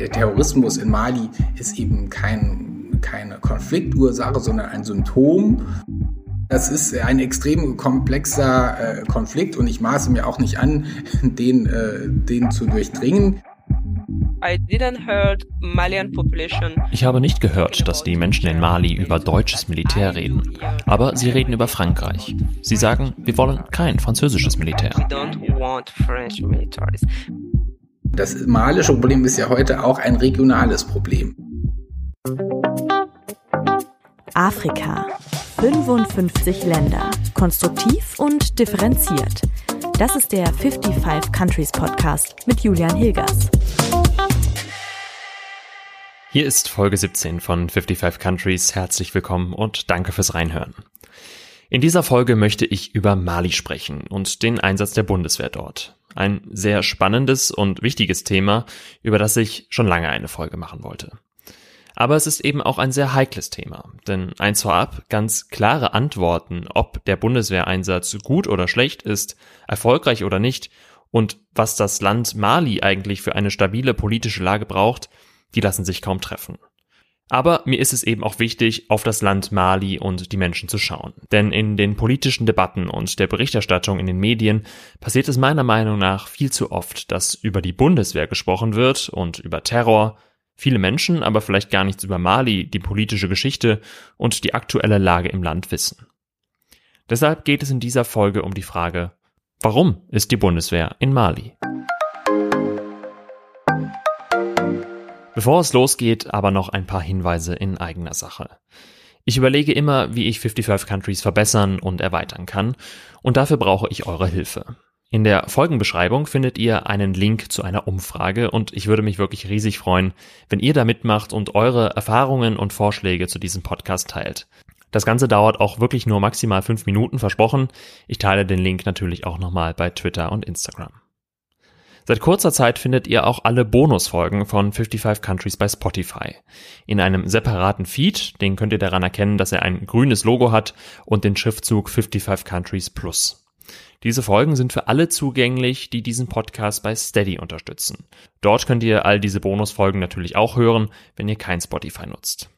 Der Terrorismus in Mali ist eben kein, keine Konfliktursache, sondern ein Symptom. Das ist ein extrem komplexer äh, Konflikt und ich maße mir auch nicht an, den, äh, den zu durchdringen. Ich habe nicht gehört, dass die Menschen in Mali über deutsches Militär reden. Aber sie reden über Frankreich. Sie sagen, wir wollen kein französisches Militär. Das malische Problem ist ja heute auch ein regionales Problem. Afrika. 55 Länder. Konstruktiv und differenziert. Das ist der 55 Countries Podcast mit Julian Hilgers. Hier ist Folge 17 von 55 Countries. Herzlich willkommen und danke fürs Reinhören. In dieser Folge möchte ich über Mali sprechen und den Einsatz der Bundeswehr dort. Ein sehr spannendes und wichtiges Thema, über das ich schon lange eine Folge machen wollte. Aber es ist eben auch ein sehr heikles Thema, denn eins vorab, ganz klare Antworten, ob der Bundeswehreinsatz gut oder schlecht ist, erfolgreich oder nicht und was das Land Mali eigentlich für eine stabile politische Lage braucht, die lassen sich kaum treffen. Aber mir ist es eben auch wichtig, auf das Land Mali und die Menschen zu schauen. Denn in den politischen Debatten und der Berichterstattung in den Medien passiert es meiner Meinung nach viel zu oft, dass über die Bundeswehr gesprochen wird und über Terror, viele Menschen aber vielleicht gar nichts über Mali, die politische Geschichte und die aktuelle Lage im Land wissen. Deshalb geht es in dieser Folge um die Frage, warum ist die Bundeswehr in Mali? Bevor es losgeht, aber noch ein paar Hinweise in eigener Sache. Ich überlege immer, wie ich 55 Countries verbessern und erweitern kann, und dafür brauche ich eure Hilfe. In der Folgenbeschreibung findet ihr einen Link zu einer Umfrage und ich würde mich wirklich riesig freuen, wenn ihr da mitmacht und eure Erfahrungen und Vorschläge zu diesem Podcast teilt. Das Ganze dauert auch wirklich nur maximal fünf Minuten versprochen. Ich teile den Link natürlich auch nochmal bei Twitter und Instagram. Seit kurzer Zeit findet ihr auch alle Bonusfolgen von 55 Countries bei Spotify. In einem separaten Feed, den könnt ihr daran erkennen, dass er ein grünes Logo hat und den Schriftzug 55 Countries Plus. Diese Folgen sind für alle zugänglich, die diesen Podcast bei Steady unterstützen. Dort könnt ihr all diese Bonusfolgen natürlich auch hören, wenn ihr kein Spotify nutzt.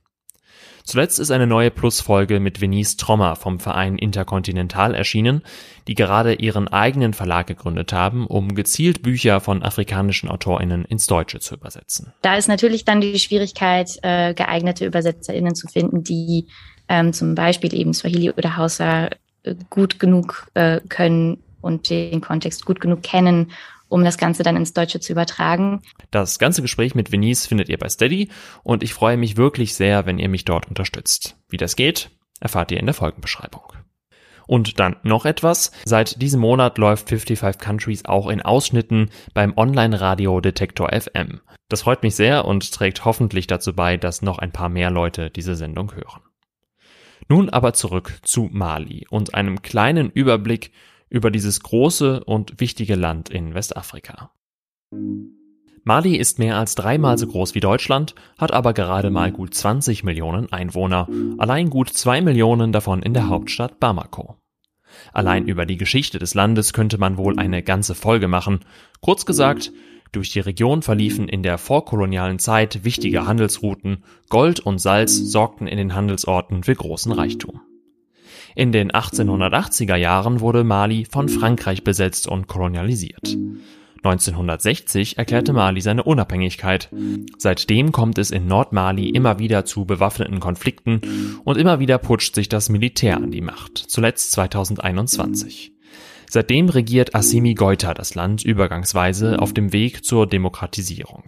Zuletzt ist eine neue Plus-Folge mit Venice Trommer vom Verein Interkontinental erschienen, die gerade ihren eigenen Verlag gegründet haben, um gezielt Bücher von afrikanischen AutorInnen ins Deutsche zu übersetzen. Da ist natürlich dann die Schwierigkeit, äh, geeignete UbersetzerInnen zu finden, die ähm, zum Beispiel eben Swahili oder Hausa äh, gut genug äh, können und den Kontext gut genug kennen, um das Ganze dann ins Deutsche zu übertragen. Das ganze Gespräch mit Venice findet ihr bei Steady und ich freue mich wirklich sehr, wenn ihr mich dort unterstützt. Wie das geht, erfahrt ihr in der Folgenbeschreibung. Und dann noch etwas. Seit diesem Monat läuft 55 Countries auch in Ausschnitten beim Online-Radio Detektor FM. Das freut mich sehr und trägt hoffentlich dazu bei, dass noch ein paar mehr Leute diese Sendung hören. Nun aber zurück zu Mali und einem kleinen Überblick über dieses große und wichtige Land in Westafrika. Mali ist mehr als dreimal so groß wie Deutschland, hat aber gerade mal gut 20 Millionen Einwohner, allein gut zwei Millionen davon in der Hauptstadt Bamako. Allein über die Geschichte des Landes könnte man wohl eine ganze Folge machen. Kurz gesagt, durch die Region verliefen in der vorkolonialen Zeit wichtige Handelsrouten, Gold und Salz sorgten in den Handelsorten für großen Reichtum. In den 1880er Jahren wurde Mali von Frankreich besetzt und kolonialisiert. 1960 erklärte Mali seine Unabhängigkeit. Seitdem kommt es in Nordmali immer wieder zu bewaffneten Konflikten und immer wieder putscht sich das Militär an die Macht, zuletzt 2021. Seitdem regiert Assimi Goita das Land übergangsweise auf dem Weg zur Demokratisierung.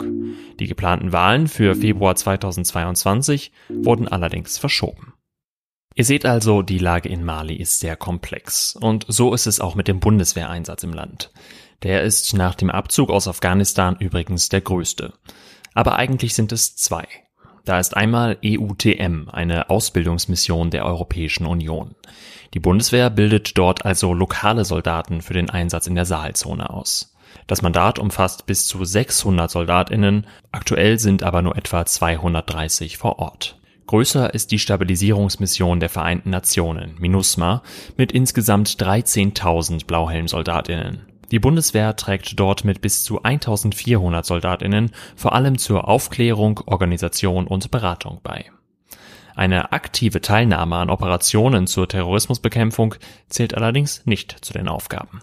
Die geplanten Wahlen für Februar 2022 wurden allerdings verschoben. Ihr seht also, die Lage in Mali ist sehr komplex. Und so ist es auch mit dem Bundeswehreinsatz im Land. Der ist nach dem Abzug aus Afghanistan übrigens der größte. Aber eigentlich sind es zwei. Da ist einmal EUTM, eine Ausbildungsmission der Europäischen Union. Die Bundeswehr bildet dort also lokale Soldaten für den Einsatz in der Sahelzone aus. Das Mandat umfasst bis zu 600 Soldatinnen, aktuell sind aber nur etwa 230 vor Ort. Größer ist die Stabilisierungsmission der Vereinten Nationen, MINUSMA, mit insgesamt 13.000 Blauhelmsoldatinnen. Die Bundeswehr trägt dort mit bis zu 1400 Soldatinnen vor allem zur Aufklärung, Organisation und Beratung bei. Eine aktive Teilnahme an Operationen zur Terrorismusbekämpfung zählt allerdings nicht zu den Aufgaben.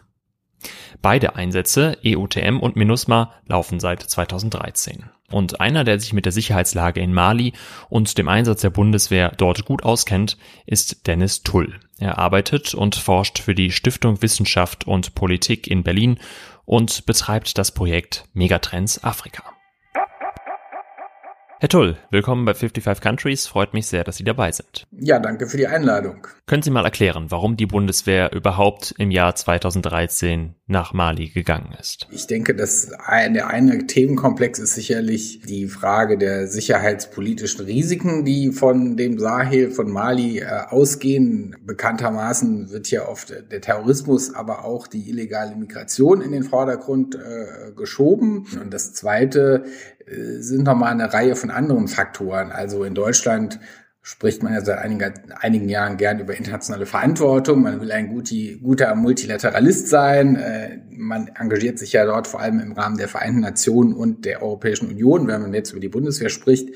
Beide Einsätze, EUTM und MINUSMA, laufen seit 2013. Und einer, der sich mit der Sicherheitslage in Mali und dem Einsatz der Bundeswehr dort gut auskennt, ist Dennis Tull. Er arbeitet und forscht für die Stiftung Wissenschaft und Politik in Berlin und betreibt das Projekt Megatrends Afrika. Herr Tull, willkommen bei 55 Countries. Freut mich sehr, dass Sie dabei sind. Ja, danke für die Einladung. Können Sie mal erklären, warum die Bundeswehr überhaupt im Jahr 2013 nach Mali gegangen ist? Ich denke, dass ein, der eine Themenkomplex ist sicherlich die Frage der sicherheitspolitischen Risiken, die von dem Sahel, von Mali äh, ausgehen. Bekanntermaßen wird hier oft der Terrorismus, aber auch die illegale Migration in den Vordergrund äh, geschoben. Und das zweite äh, sind nochmal eine Reihe von anderen Faktoren. Also in Deutschland spricht man ja seit einiger, einigen Jahren gern über internationale Verantwortung. Man will ein guti, guter Multilateralist sein. Äh, man engagiert sich ja dort vor allem im Rahmen der Vereinten Nationen und der Europäischen Union, wenn man jetzt über die Bundeswehr spricht.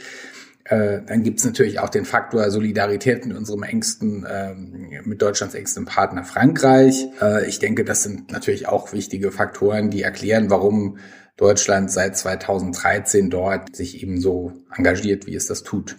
Äh, dann gibt es natürlich auch den Faktor Solidarität mit unserem engsten, ähm, mit Deutschlands engstem Partner Frankreich. ich denke, das sind natürlich auch wichtige Faktoren, die erklären, warum Deutschland seit 2013 dort sich eben so engagiert, wie es das tut.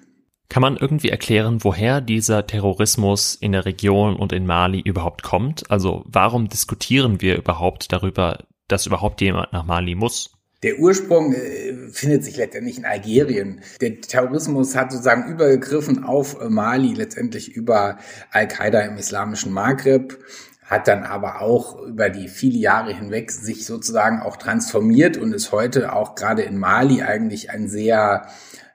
Kann man irgendwie erklären, woher dieser Terrorismus in der Region und in Mali überhaupt kommt? Also warum diskutieren wir überhaupt darüber, dass überhaupt jemand nach Mali muss? Der Ursprung äh, findet sich letztendlich in Algerien. Der Terrorismus hat sozusagen übergegriffen auf Mali, letztendlich über Al-Qaida im islamischen Maghreb hat dann aber auch über die viele Jahre hinweg sich sozusagen auch transformiert und ist heute auch gerade in Mali eigentlich ein sehr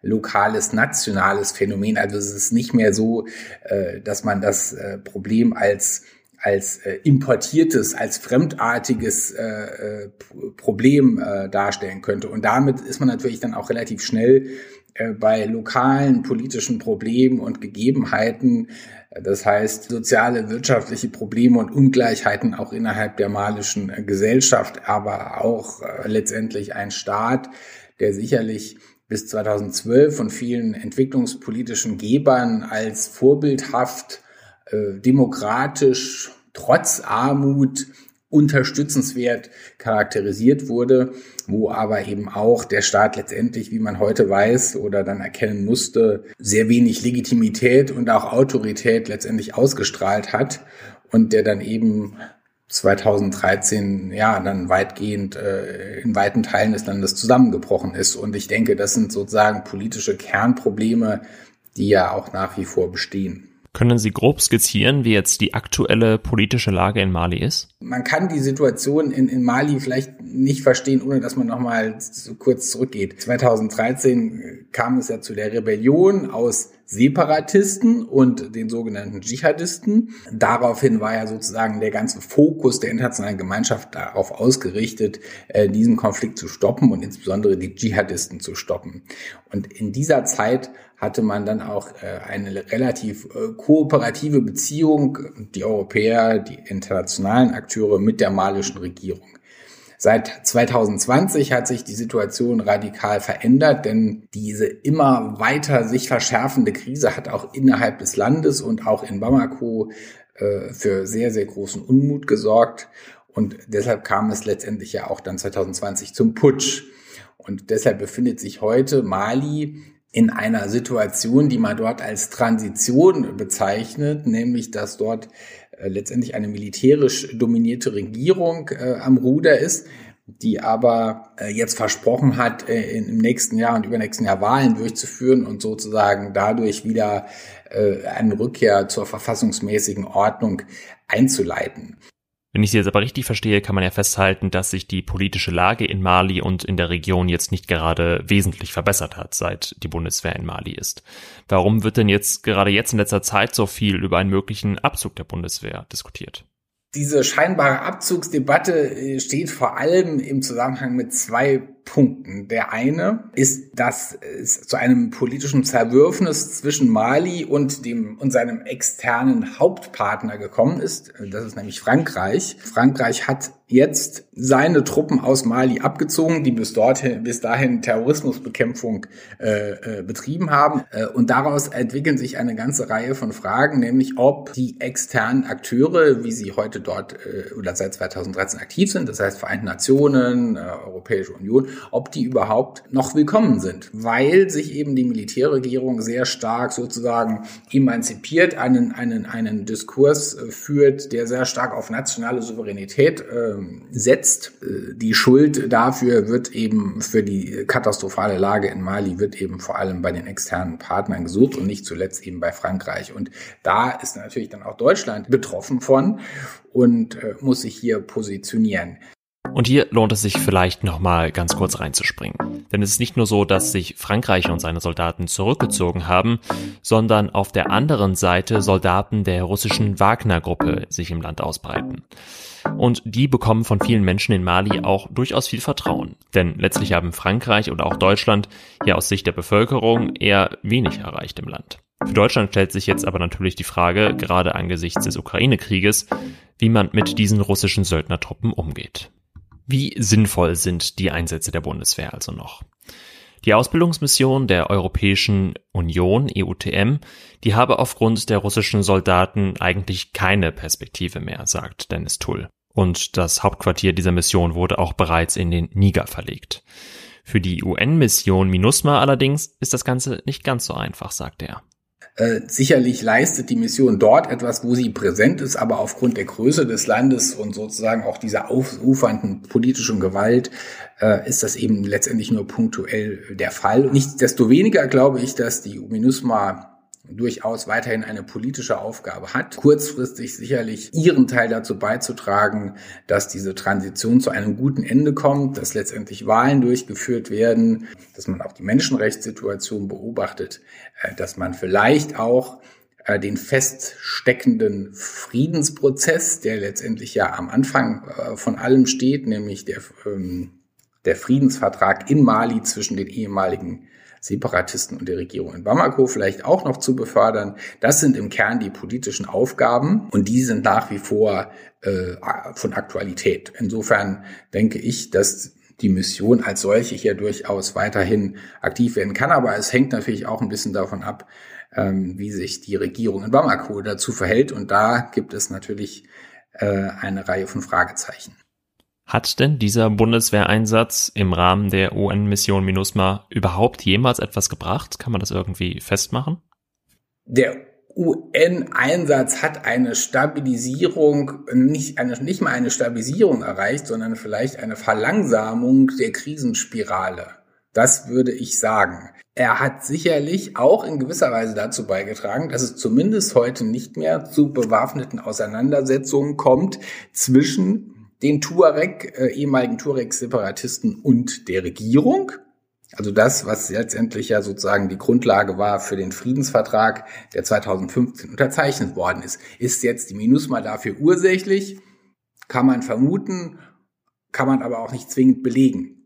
lokales, nationales Phänomen. Also es ist nicht mehr so, äh, dass man das äh, Problem als als äh, importiertes, als fremdartiges Problem darstellen könnte. Und damit ist man natürlich dann auch relativ schnell bei lokalen politischen Problemen und Gegebenheiten das heißt, soziale, wirtschaftliche Probleme und Ungleichheiten auch innerhalb der malischen äh, Gesellschaft, aber auch äh, letztendlich ein Staat, der sicherlich bis 2012 von vielen entwicklungspolitischen Gebern als vorbildhaft, äh, demokratisch, trotz Armut unterstützenswert charakterisiert wurde, wo aber eben auch der Staat letztendlich, wie man heute weiß oder dann erkennen musste, sehr wenig Legitimität und auch Autorität letztendlich ausgestrahlt hat und der dann eben 2013 ja dann weitgehend äh, in weiten Teilen des Landes zusammengebrochen ist. Und ich denke, das sind sozusagen politische Kernprobleme, die ja auch nach wie vor bestehen. Können Sie grob skizzieren, wie jetzt die aktuelle politische Lage in Mali ist? Man kann die Situation in, in Mali vielleicht nicht verstehen, ohne dass man nochmal so kurz zurückgeht. 2013 kam es ja zu der Rebellion aus Separatisten und den sogenannten Dschihadisten. Daraufhin war ja sozusagen der ganze Fokus der internationalen Gemeinschaft darauf ausgerichtet, äh, diesen Konflikt zu stoppen und insbesondere die Dschihadisten zu stoppen. Und in dieser Zeit hatte man dann auch äh, eine relativ äh, kooperative Beziehung, die Europäer, die internationalen Akteure mit der malischen Regierung. Seit 2020 hat sich die Situation radikal verändert, denn diese immer weiter sich verschärfende Krise hat auch innerhalb des Landes und auch in Bamako äh, für sehr, sehr großen Unmut gesorgt. Und deshalb kam es letztendlich ja auch dann 2020 zum Putsch. Und deshalb befindet sich heute Mali in einer Situation, die man dort als Transition bezeichnet, nämlich dass dort äh, letztendlich eine militärisch dominierte Regierung äh, am Ruder ist, die aber äh, jetzt versprochen hat, äh, im nächsten Jahr und übernächsten Jahr Wahlen durchzuführen und sozusagen dadurch wieder äh, eine Rückkehr zur verfassungsmäßigen Ordnung einzuleiten. Wenn ich Sie jetzt aber richtig verstehe, kann man ja festhalten, dass sich die politische Lage in Mali und in der Region jetzt nicht gerade wesentlich verbessert hat, seit die Bundeswehr in Mali ist. Warum wird denn jetzt gerade jetzt in letzter Zeit so viel über einen möglichen Abzug der Bundeswehr diskutiert? Diese scheinbare Abzugsdebatte äh, steht vor allem im Zusammenhang mit zwei Punkten. Der eine ist, dass es zu einem politischen Zerwürfnis zwischen Mali und dem und seinem externen Hauptpartner gekommen ist. Das ist nämlich Frankreich. Frankreich hat jetzt seine Truppen aus Mali abgezogen, die bis dorthin, bis dahin Terrorismusbekämpfung äh, äh, betrieben haben. Äh, und daraus entwickeln sich eine ganze Reihe von Fragen, nämlich ob die externen Akteure, wie sie heute dort äh, oder seit 2013 aktiv sind, das heißt Vereinten Nationen, äh, Europäische Union, ob die überhaupt noch willkommen sind, weil sich eben die Militärregierung sehr stark sozusagen emanzipiert, einen, einen, einen Diskurs äh, führt, der sehr stark auf nationale Souveränität äh, setzt. Die Schuld dafür wird eben für die katastrophale Lage in Mali wird eben vor allem bei den externen Partnern gesucht und nicht zuletzt eben bei Frankreich. Und da ist natürlich dann auch Deutschland betroffen von und äh, muss sich hier positionieren. Und hier lohnt es sich vielleicht nochmal ganz kurz reinzuspringen. Denn es ist nicht nur so, dass sich Frankreich und seine Soldaten zurückgezogen haben, sondern auf der anderen Seite Soldaten der russischen Wagner-Gruppe sich im Land ausbreiten. Und die bekommen von vielen Menschen in Mali auch durchaus viel Vertrauen. Denn letztlich haben Frankreich oder auch Deutschland hier aus Sicht der Bevölkerung eher wenig erreicht im Land. Für Deutschland stellt sich jetzt aber natürlich die Frage, gerade angesichts des Ukraine-Krieges, wie man mit diesen russischen Söldnertruppen umgeht. Wie sinnvoll sind die Einsätze der Bundeswehr also noch? Die Ausbildungsmission der Europäischen Union, EUTM, die habe aufgrund der russischen Soldaten eigentlich keine Perspektive mehr, sagt Dennis Tull. Und das Hauptquartier dieser Mission wurde auch bereits in den Niger verlegt. Für die UN-Mission MINUSMA allerdings ist das Ganze nicht ganz so einfach, sagt er. Äh, sicherlich leistet die Mission dort etwas, wo sie präsent ist, aber aufgrund der Größe des Landes und sozusagen auch dieser ausufernden politischen Gewalt äh, ist das eben letztendlich nur punktuell der Fall. Nichtsdestoweniger glaube ich, dass die MINUSMA durchaus weiterhin eine politische Aufgabe hat, kurzfristig sicherlich ihren Teil dazu beizutragen, dass diese Transition zu einem guten Ende kommt, dass letztendlich Wahlen durchgeführt werden, dass man auch die Menschenrechtssituation beobachtet, äh, dass man vielleicht auch äh, den feststeckenden Friedensprozess, der letztendlich ja am Anfang äh, von allem steht, nämlich der, ähm, der Friedensvertrag in Mali zwischen den ehemaligen Separatisten und der Regierung in Bamako vielleicht auch noch zu befördern. Das sind im Kern die politischen Aufgaben und die sind nach wie vor äh, von Aktualität. Insofern denke ich, dass die Mission als solche hier durchaus weiterhin aktiv werden kann. Aber es hängt natürlich auch ein bisschen davon ab, ähm, wie sich die Regierung in Bamako dazu verhält. Und da gibt es natürlich äh, eine Reihe von Fragezeichen. Hat denn dieser Bundeswehreinsatz im Rahmen der UN-Mission MINUSMA überhaupt jemals etwas gebracht? Kann man das irgendwie festmachen? Der UN-Einsatz hat eine Stabilisierung, nicht, eine, nicht mal eine Stabilisierung erreicht, sondern vielleicht eine Verlangsamung der Krisenspirale. Das würde ich sagen. Er hat sicherlich auch in gewisser Weise dazu beigetragen, dass es zumindest heute nicht mehr zu bewaffneten Auseinandersetzungen kommt zwischen den Tuareg, äh, ehemaligen Tuareg-Separatisten und der Regierung. Also das, was letztendlich ja sozusagen die Grundlage war für den Friedensvertrag, der 2015 unterzeichnet worden ist. Ist jetzt die MINUSMA dafür ursächlich? Kann man vermuten, kann man aber auch nicht zwingend belegen.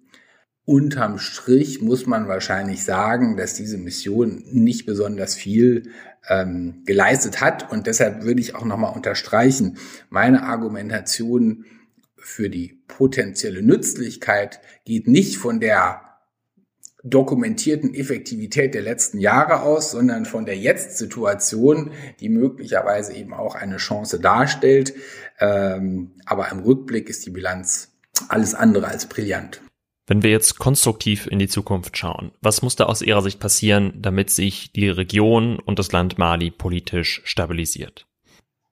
Unterm Strich muss man wahrscheinlich sagen, dass diese Mission nicht besonders viel ähm, geleistet hat. Und deshalb würde ich auch nochmal unterstreichen, meine Argumentation für die potenzielle Nützlichkeit geht nicht von der dokumentierten Effektivität der letzten Jahre aus, sondern von der Jetzt-Situation, die möglicherweise eben auch eine Chance darstellt. Ähm, aber im Rückblick ist die Bilanz alles andere als brillant. Wenn wir jetzt konstruktiv in die Zukunft schauen, was muss da aus Ihrer Sicht passieren, damit sich die Region und das Land Mali politisch stabilisiert?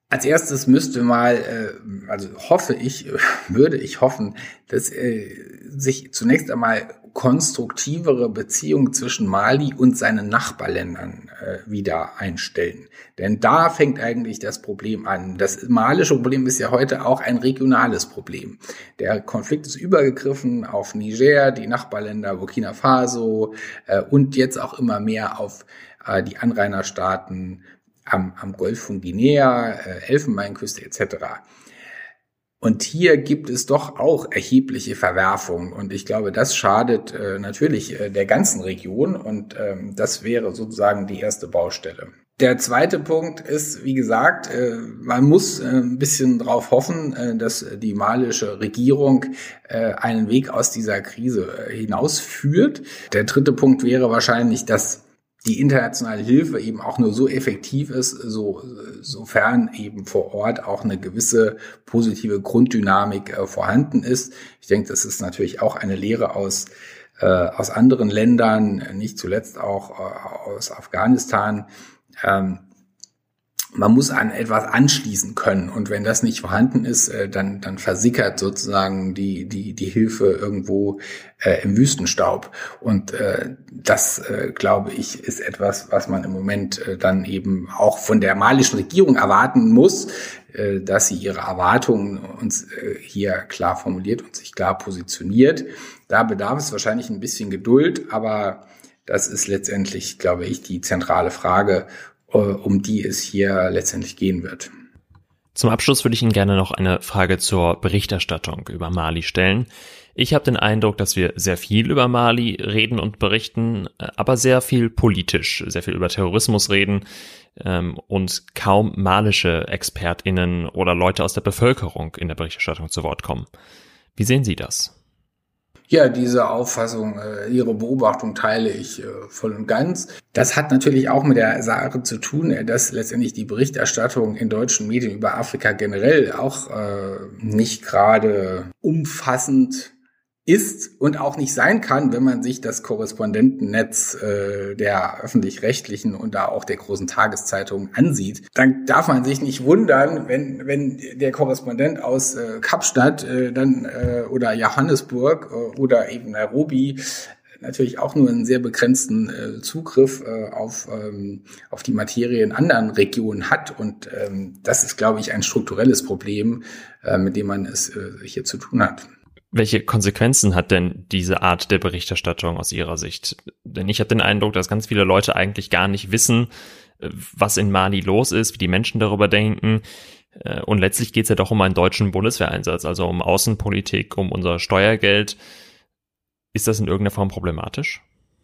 Als erstes müsste mal, äh, also hoffe ich, würde ich hoffen, dass äh, sich zunächst einmal konstruktivere Beziehungen zwischen Mali und seinen Nachbarländern äh, wieder einstellen. Denn da fängt eigentlich das Problem an. Das malische Problem ist ja heute auch ein regionales Problem. Der Konflikt ist übergegriffen auf Niger, die Nachbarländer Burkina Faso äh, und jetzt auch immer mehr auf äh, die Anrainerstaaten am, am Golf von Guinea, äh, Elfenbeinküste etc. Und hier gibt es doch auch erhebliche Verwerfungen. Und ich glaube, das schadet äh, natürlich äh, der ganzen Region. Und ähm, das wäre sozusagen die erste Baustelle. Der zweite Punkt ist, wie gesagt, äh, man muss äh, ein bisschen darauf hoffen, äh, dass die malische Regierung äh, einen Weg aus dieser Krise äh, hinausführt. Der dritte Punkt wäre wahrscheinlich, dass die internationale Hilfe eben auch nur so effektiv ist, so, sofern eben vor Ort auch eine gewisse positive Grunddynamik äh, vorhanden ist. Ich denke, das ist natürlich auch eine Lehre aus, äh, aus anderen Ländern, nicht zuletzt auch äh, aus Afghanistan. Ähm, man muss an etwas anschließen können. Und wenn das nicht vorhanden ist, äh, dann, dann versickert sozusagen die, die, die Hilfe irgendwo äh, im Wüstenstaub. Und äh, das, äh, glaube ich, ist etwas, was man im Moment äh, dann eben auch von der malischen Regierung erwarten muss, äh, dass sie ihre Erwartungen uns äh, hier klar formuliert und sich klar positioniert. Da bedarf es wahrscheinlich ein bisschen Geduld, aber das ist letztendlich, glaube ich, die zentrale Frage um die es hier letztendlich gehen wird. Zum Abschluss würde ich Ihnen gerne noch eine Frage zur Berichterstattung über Mali stellen. Ich habe den Eindruck, dass wir sehr viel über Mali reden und berichten, äh, aber sehr viel politisch, sehr viel über Terrorismus reden ähm, und kaum malische Expertinnen oder Leute aus der Bevölkerung in der Berichterstattung zu Wort kommen. Wie sehen Sie das? Ja, diese Auffassung, äh, Ihre Beobachtung teile ich äh, voll und ganz. Das hat natürlich auch mit der Sache zu tun, äh, dass letztendlich die Berichterstattung in deutschen Medien über Afrika generell auch äh, nicht gerade umfassend ist und auch nicht sein kann, wenn man sich das Korrespondentennetz äh, der öffentlich-rechtlichen und da auch der großen Tageszeitungen ansieht, dann darf man sich nicht wundern, wenn, wenn der Korrespondent aus äh, Kapstadt äh, dann äh, oder Johannesburg äh, oder eben Nairobi natürlich auch nur einen sehr begrenzten äh, Zugriff äh, auf, ähm, auf die Materie in anderen Regionen hat. Und ähm, das ist, glaube ich, ein strukturelles Problem, äh, mit dem man es äh, hier zu tun hat. Welche Konsequenzen hat denn diese Art der Berichterstattung aus Ihrer Sicht? Denn ich habe den Eindruck, dass ganz viele Leute eigentlich gar nicht wissen, äh, was in Mali los ist, wie die Menschen darüber denken. Äh, und letztlich geht es ja doch um einen deutschen Bundeswehreinsatz, also um Außenpolitik, um unser Steuergeld. Ist das in irgendeiner Form problematisch?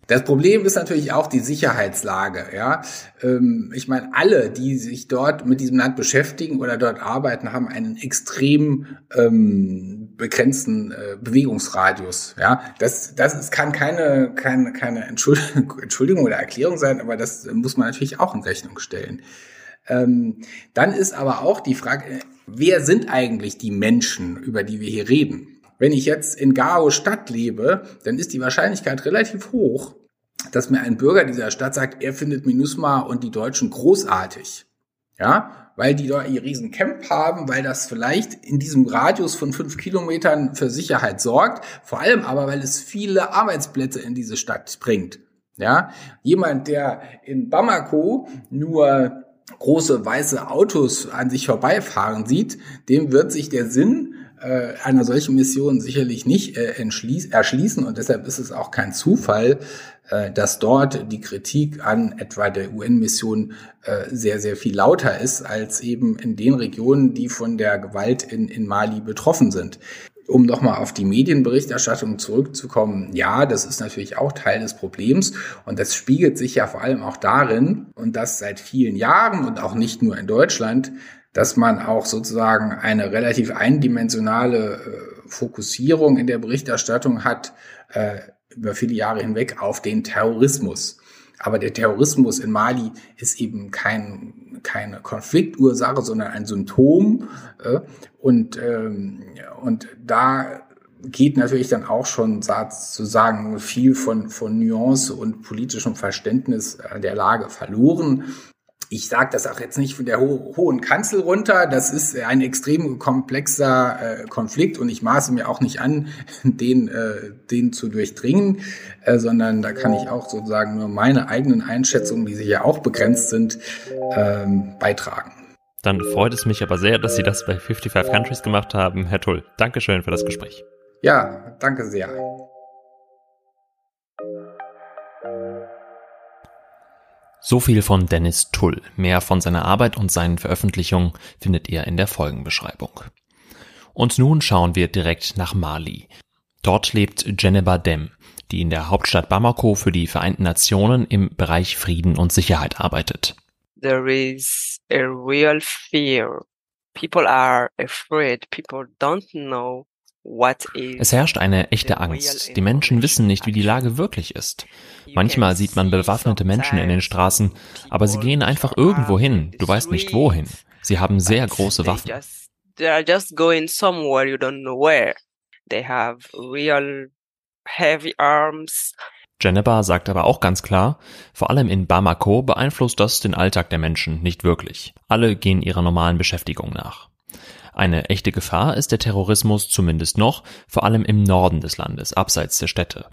Das Problem ist natürlich auch die Sicherheitslage. Ja, ähm, ich meine, alle, die sich dort mit diesem Land beschäftigen oder dort arbeiten, haben einen extrem ähm, begrenzten äh, Bewegungsradius. Ja, das, das ist, kann keine, keine, keine Entschuldigung, oder Erklärung sein, aber das muss man natürlich auch in Rechnung stellen. Ähm, dann ist aber auch die Frage, wer sind eigentlich die Menschen, über die wir hier reden? Wenn ich jetzt in Gao Stadt lebe, dann ist die Wahrscheinlichkeit relativ hoch, dass mir ein Bürger dieser Stadt sagt, er findet MINUSMA und die Deutschen großartig. Ja, weil die dort ihr riesen Camp haben, weil das vielleicht in diesem Radius von fünf Kilometern für Sicherheit sorgt, vor allem aber, weil es viele Arbeitsplätze in diese Stadt bringt. Ja, jemand, der in Bamako nur große weiße Autos an sich vorbeifahren sieht, dem wird sich der Sinn äh, einer solchen Mission sicherlich nicht äh, erschließen und deshalb ist es auch kein Zufall, äh, dass dort die Kritik an etwa der UN-Mission äh, sehr, sehr viel lauter ist als eben in den Regionen, die von der Gewalt in, in Mali betroffen sind. Um nochmal auf die Medienberichterstattung zurückzukommen, ja, das ist natürlich auch Teil des Problems und das spiegelt sich ja vor allem auch darin, und das seit vielen Jahren und auch nicht nur in Deutschland, dass man auch sozusagen eine relativ eindimensionale äh, Fokussierung in der Berichterstattung hat äh, über viele Jahre hinweg auf den Terrorismus. Aber der Terrorismus in Mali ist eben kein, keine Konfliktursache, sondern ein Symptom. Äh, und, ähm, und da geht natürlich dann auch schon sozusagen viel von, von Nuance und politischem Verständnis der Lage verloren ich sage das auch jetzt nicht von der ho hohen Kanzel runter, das ist ein extrem komplexer äh, Konflikt und ich maße mir auch nicht an, den, äh, den zu durchdringen, äh, sondern da kann ich auch sozusagen nur meine eigenen Einschätzungen, die sich ja auch begrenzt sind, ähm, beitragen. Dann freut es mich aber sehr, dass Sie das bei 55 Countries gemacht haben. Herr Tull, Dankeschön für das Gespräch. Ja, danke sehr. So viel von Dennis Tull. Mehr von seiner Arbeit und seinen Veröffentlichungen findet ihr in der Folgenbeschreibung. Und nun schauen wir direkt nach Mali. Dort lebt Jeneba Dem, die in der Hauptstadt Bamako für die Vereinten Nationen im Bereich Frieden und Sicherheit arbeitet. There is a real fear. People are afraid. People don't know es herrscht eine echte Angst. Die Menschen wissen nicht, wie die Lage wirklich ist. Manchmal sieht man bewaffnete Menschen in den Straßen, aber sie gehen einfach irgendwo hin. Du weißt nicht wohin. Sie haben sehr große Waffen. Jennifer sagt aber auch ganz klar, vor allem in Bamako beeinflusst das den Alltag der Menschen nicht wirklich. Alle gehen ihrer normalen Beschäftigung nach. Eine echte Gefahr ist der Terrorismus zumindest noch, vor allem im Norden des Landes, abseits der Städte.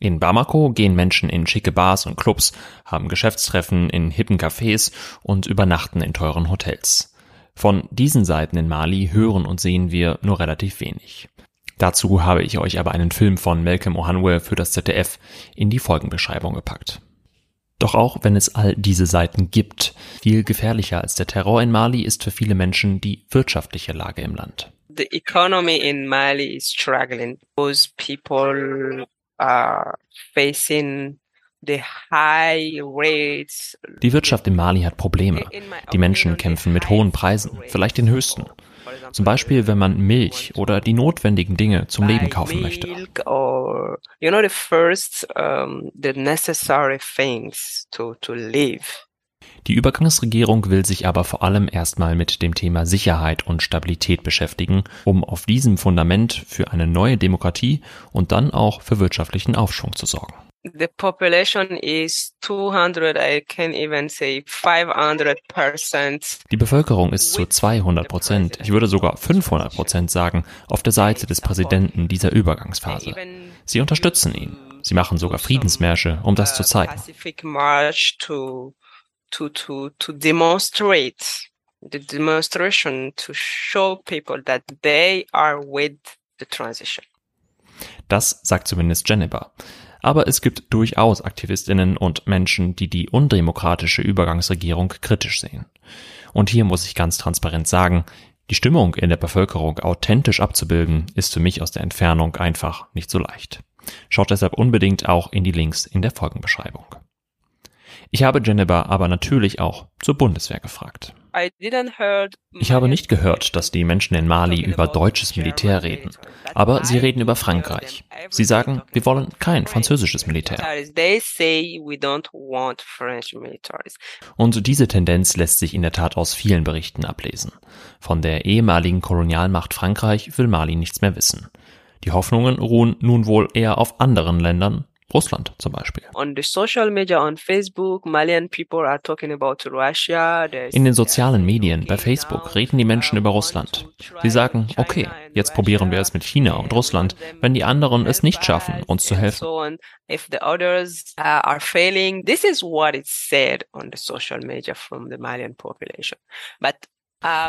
In Bamako gehen Menschen in schicke Bars und Clubs, haben Geschäftstreffen in hippen Cafés und übernachten in teuren Hotels. Von diesen Seiten in Mali hören und sehen wir nur relativ wenig. Dazu habe ich euch aber einen Film von Malcolm Ohanwe für das ZDF in die Folgenbeschreibung gepackt. Doch auch wenn es all diese Seiten gibt, viel gefährlicher als der Terror in Mali ist für viele Menschen die wirtschaftliche Lage im Land. The economy in Mali is struggling because people are facing die Wirtschaft in Mali hat Probleme. Die Menschen kämpfen mit hohen Preisen, vielleicht den höchsten. Zum Beispiel, wenn man Milch oder die notwendigen Dinge zum Leben kaufen möchte. Die Übergangsregierung will sich aber vor allem erstmal mit dem Thema Sicherheit und Stabilität beschäftigen, um auf diesem Fundament für eine neue Demokratie und dann auch für wirtschaftlichen Aufschwung zu sorgen the population is 200, I can even say 500 percent. Die Bevölkerung ist zu 200 Prozent, ich würde sogar 500 Prozent sagen, auf der Seite des Präsidenten dieser Übergangsphase. Sie unterstützen ihn. Sie machen sogar Friedensmärsche, um das zu zeigen. To, to, to demonstrate the demonstration to show people that they are with the transition. Das sagt zumindest Jennifer. Aber es gibt durchaus Aktivistinnen und Menschen, die die undemokratische Übergangsregierung kritisch sehen. Und hier muss ich ganz transparent sagen, die Stimmung in der Bevölkerung authentisch abzubilden, ist für mich aus der Entfernung einfach nicht so leicht. Schaut deshalb unbedingt auch in die Links in der Folgenbeschreibung. Ich habe Jennifer aber natürlich auch zur Bundeswehr gefragt. Ich habe nicht gehört, dass die Menschen in Mali über deutsches Militär reden, aber sie reden über Frankreich. Sie sagen, wir wollen kein französisches Militär. Und diese Tendenz lässt sich in der Tat aus vielen Berichten ablesen. Von der ehemaligen Kolonialmacht Frankreich will Mali nichts mehr wissen. Die Hoffnungen ruhen nun wohl eher auf anderen Ländern, Russland zum Beispiel. In den sozialen Medien, bei Facebook, reden die Menschen über Russland. Sie sagen, okay, jetzt probieren wir es mit China und Russland, wenn die anderen es nicht schaffen, uns zu helfen.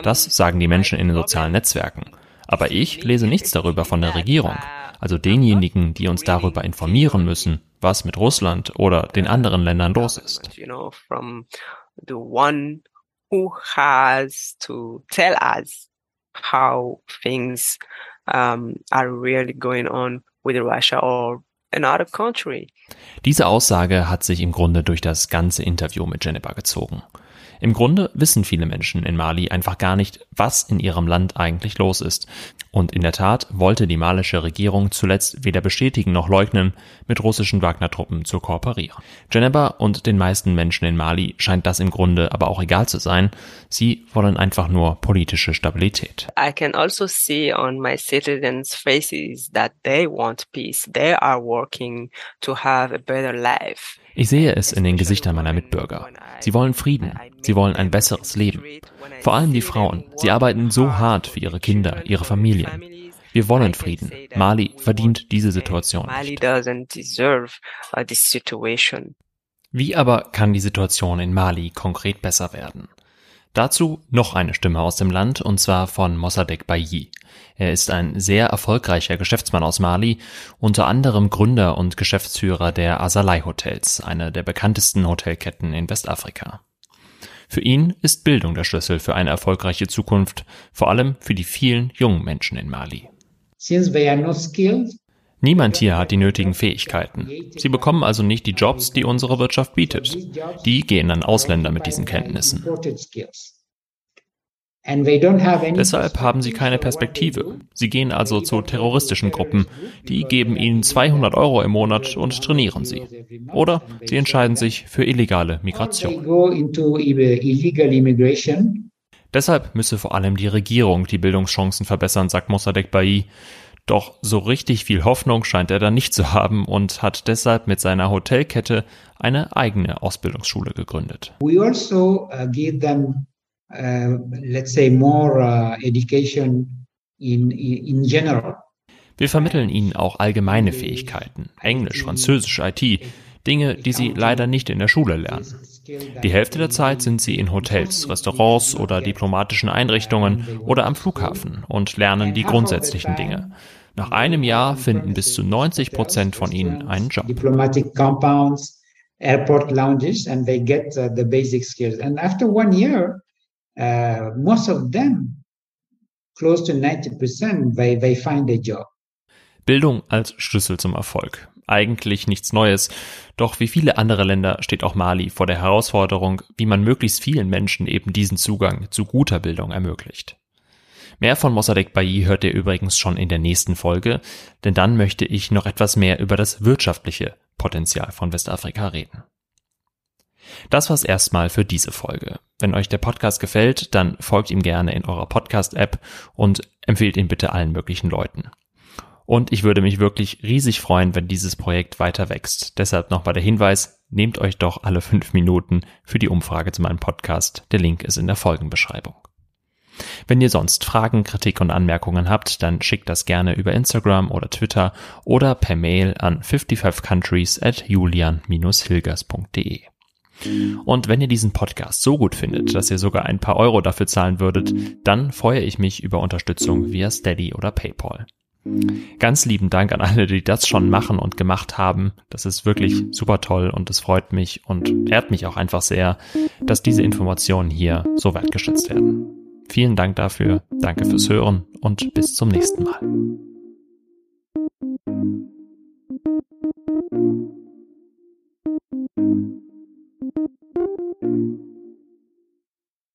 Das sagen die Menschen in den sozialen Netzwerken. Aber ich lese nichts darüber von der Regierung also denjenigen, die uns darüber informieren müssen, was mit Russland oder den anderen Ländern los ist. Diese Aussage hat sich im Grunde durch das ganze Interview mit Jennifer gezogen. Im Grunde wissen viele Menschen in Mali einfach gar nicht, was in ihrem Land eigentlich los ist. Und in der Tat wollte die malische Regierung zuletzt weder bestätigen noch leugnen, mit russischen Wagner-Truppen zu kooperieren. Geneba und den meisten Menschen in Mali scheint das im Grunde aber auch egal zu sein. Sie wollen einfach nur politische Stabilität. I can also see on my citizens' faces that they want peace. They are working to have a better life. Ich sehe es in den Gesichtern meiner Mitbürger. Sie wollen Frieden. Sie wollen ein besseres Leben. Vor allem die Frauen. Sie arbeiten so hart für ihre Kinder, ihre Familien. Wir wollen Frieden. Mali verdient diese Situation nicht. Wie aber kann die Situation in Mali konkret besser werden? Dazu noch eine Stimme aus dem Land, und zwar von Mossadegh Bayi. Er ist ein sehr erfolgreicher Geschäftsmann aus Mali, unter anderem Gründer und Geschäftsführer der Asalai Hotels, einer der bekanntesten Hotelketten in Westafrika. Für ihn ist Bildung der Schlüssel für eine erfolgreiche Zukunft, vor allem für die vielen jungen Menschen in Mali. Niemand hier hat die nötigen Fähigkeiten. Sie bekommen also nicht die Jobs, die unsere Wirtschaft bietet. Die gehen an Ausländer mit diesen Kenntnissen. Deshalb haben sie keine Perspektive. Sie gehen also zu terroristischen Gruppen. Die geben ihnen 200 Euro im Monat und trainieren sie. Oder sie entscheiden sich für illegale Migration. Deshalb müsse vor allem die Regierung die Bildungschancen verbessern, sagt Mossadegh Bayi. Doch so richtig viel Hoffnung scheint er da nicht zu haben und hat deshalb mit seiner Hotelkette eine eigene Ausbildungsschule gegründet. We also uh, uh, let's say more uh, education in, in general. Wir vermitteln ihnen auch allgemeine Fähigkeiten, Englisch, Französisch, IT, Dinge, die sie leider nicht in der Schule lernen. Die Hälfte der Zeit sind sie in Hotels, Restaurants oder diplomatischen Einrichtungen oder am Flughafen und lernen die grundsätzlichen Dinge. Nach einem Jahr finden bis zu 90 Prozent von ihnen einen Job. airport lounges and they get uh, the basic skills. And after one year, uh, most of them, close to 90%, they, they find a job. Bildung als Schlüssel zum Erfolg. Eigentlich nichts Neues. Doch wie viele andere Länder steht auch Mali vor der Herausforderung, wie man möglichst vielen Menschen eben diesen Zugang zu guter Bildung ermöglicht. Mehr von Mossadegh Bayi hört ihr übrigens schon in der nächsten Folge, denn dann möchte ich noch etwas mehr über das wirtschaftliche Potenzial von Westafrika reden. Das war's erstmal für diese Folge. Wenn euch der Podcast gefällt, dann folgt ihm gerne in eurer Podcast-App und empfehlt ihn bitte allen möglichen Leuten. Und ich würde mich wirklich riesig freuen, wenn dieses Projekt weiter wächst. Deshalb nochmal der Hinweis, nehmt euch doch alle fünf Minuten für die Umfrage zu meinem Podcast. Der Link ist in der Folgenbeschreibung. Wenn ihr sonst Fragen, Kritik und Anmerkungen habt, dann schickt das gerne über Instagram oder Twitter oder per Mail an 55countries at julian-hilgers.de. Und wenn ihr diesen Podcast so gut findet, dass ihr sogar ein paar Euro dafür zahlen würdet, dann freue ich mich über Unterstützung via Steady oder PayPal. Ganz lieben Dank an alle, die das schon machen und gemacht haben. Das ist wirklich super toll und es freut mich und ehrt mich auch einfach sehr, dass diese Informationen hier so wertgeschätzt werden. Vielen Dank dafür, danke fürs Hören und bis zum nächsten Mal.